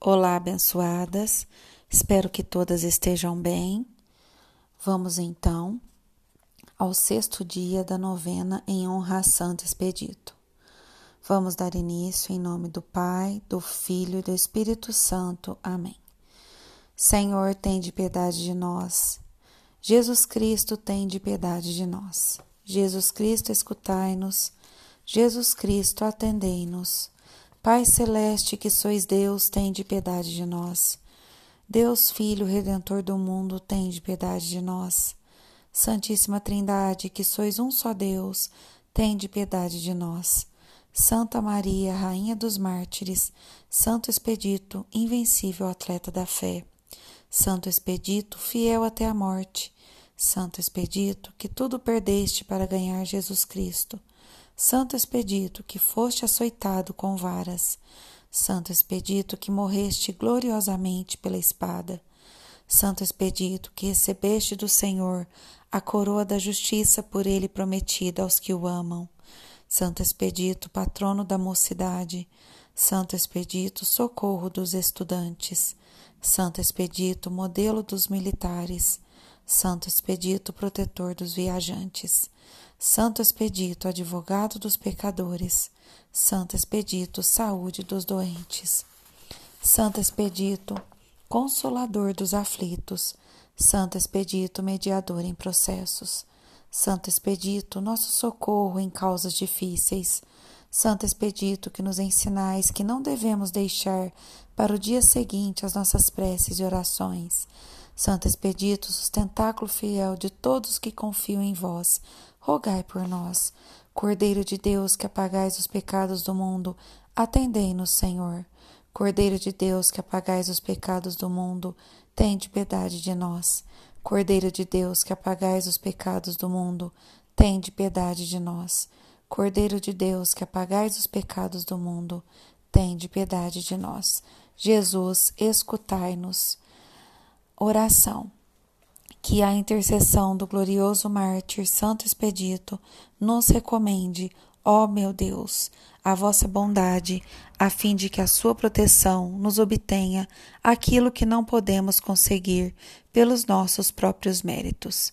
Olá, abençoadas. Espero que todas estejam bem. Vamos então ao sexto dia da novena em honra a Santo Expedito. Vamos dar início em nome do Pai, do Filho e do Espírito Santo. Amém. Senhor, tem de piedade de nós. Jesus Cristo, tem de piedade de nós. Jesus Cristo, escutai-nos. Jesus Cristo, atendei-nos. Pai celeste, que sois Deus, tem de piedade de nós. Deus Filho, Redentor do mundo, tem de piedade de nós. Santíssima Trindade, que sois um só Deus, tem de piedade de nós. Santa Maria, Rainha dos Mártires, Santo Expedito, invencível atleta da fé. Santo Expedito, fiel até a morte. Santo Expedito, que tudo perdeste para ganhar Jesus Cristo. Santo Expedito, que foste açoitado com varas, Santo Expedito, que morreste gloriosamente pela espada, Santo Expedito, que recebeste do Senhor a coroa da justiça por ele prometida aos que o amam, Santo Expedito, patrono da mocidade, Santo Expedito, socorro dos estudantes, Santo Expedito, modelo dos militares, Santo Expedito, protetor dos viajantes. Santo Expedito, advogado dos pecadores, Santo Expedito, saúde dos doentes, Santo Expedito, consolador dos aflitos, Santo Expedito, mediador em processos, Santo Expedito, nosso socorro em causas difíceis, Santo Expedito, que nos ensinais que não devemos deixar para o dia seguinte as nossas preces e orações. Santo Expedito, sustentáculo fiel de todos que confiam em vós, rogai por nós. Cordeiro de Deus, que apagais os pecados do mundo, atendei-nos, Senhor. Cordeiro de Deus, que apagais os pecados do mundo, tende piedade de nós. Cordeiro de Deus, que apagais os pecados do mundo, tende piedade de nós. Cordeiro de Deus, que apagais os pecados do mundo, tende piedade de nós. Jesus, escutai-nos. Oração que a intercessão do glorioso mártir Santo Expedito nos recomende, ó meu Deus, a vossa bondade, a fim de que a sua proteção nos obtenha aquilo que não podemos conseguir pelos nossos próprios méritos.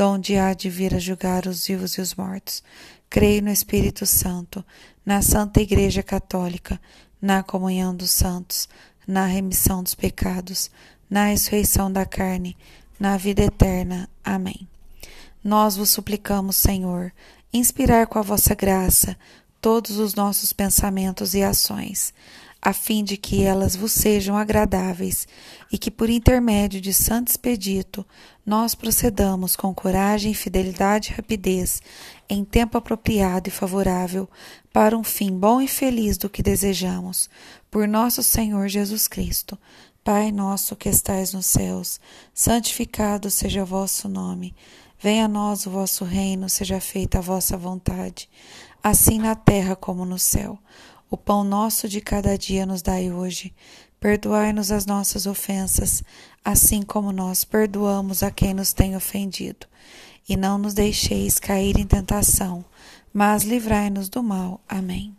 donde há de vir a julgar os vivos e os mortos. Creio no Espírito Santo, na Santa Igreja Católica, na comunhão dos santos, na remissão dos pecados, na ressurreição da carne, na vida eterna. Amém. Nós vos suplicamos, Senhor, inspirar com a vossa graça todos os nossos pensamentos e ações a fim de que elas vos sejam agradáveis e que, por intermédio de Santo Expedito, nós procedamos com coragem, fidelidade e rapidez, em tempo apropriado e favorável, para um fim bom e feliz do que desejamos, por nosso Senhor Jesus Cristo. Pai nosso que estais nos céus, santificado seja o vosso nome. Venha a nós o vosso reino, seja feita a vossa vontade, assim na terra como no céu. O pão nosso de cada dia nos dai hoje. Perdoai-nos as nossas ofensas, assim como nós perdoamos a quem nos tem ofendido. E não nos deixeis cair em tentação, mas livrai-nos do mal. Amém.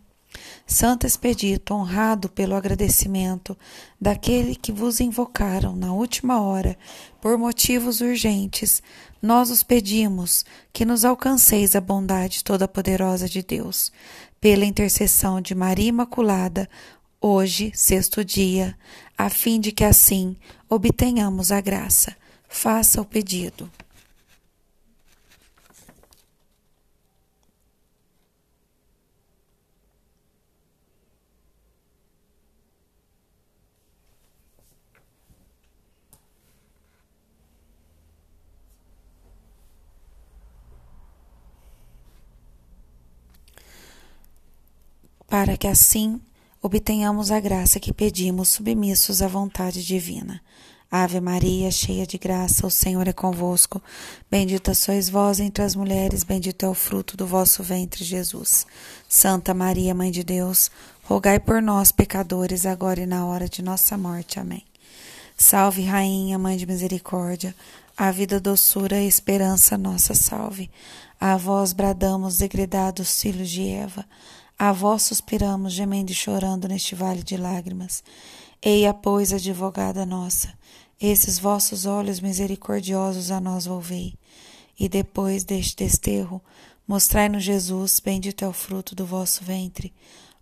Santo Expedito, honrado pelo agradecimento daquele que vos invocaram na última hora por motivos urgentes, nós os pedimos que nos alcanceis a bondade toda-poderosa de Deus. Pela intercessão de Maria Imaculada, hoje, sexto dia, a fim de que assim obtenhamos a graça. Faça o pedido. Para que assim obtenhamos a graça que pedimos, submissos à vontade divina. Ave Maria, cheia de graça, o Senhor é convosco. Bendita sois vós entre as mulheres, bendito é o fruto do vosso ventre, Jesus. Santa Maria, Mãe de Deus, rogai por nós, pecadores, agora e na hora de nossa morte. Amém. Salve, Rainha, Mãe de Misericórdia, a vida, doçura e esperança, nossa salve. A vós bradamos, degredados filhos de Eva. A vós suspiramos, gemendo e chorando neste vale de lágrimas. Eia, pois, advogada nossa, esses vossos olhos misericordiosos a nós volvei. E depois deste desterro, mostrai-nos Jesus, bendito é o fruto do vosso ventre.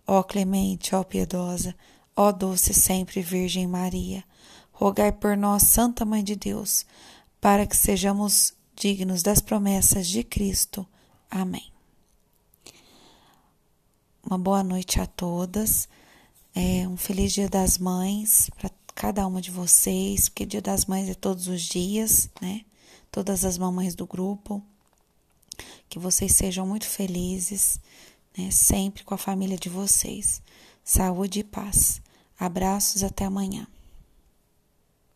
Ó clemente, ó piedosa, ó doce sempre Virgem Maria, rogai por nós, Santa Mãe de Deus, para que sejamos dignos das promessas de Cristo. Amém. Uma boa noite a todas. É, um feliz Dia das Mães para cada uma de vocês, porque Dia das Mães é todos os dias, né? Todas as mamães do grupo. Que vocês sejam muito felizes, né? Sempre com a família de vocês. Saúde e paz. Abraços até amanhã.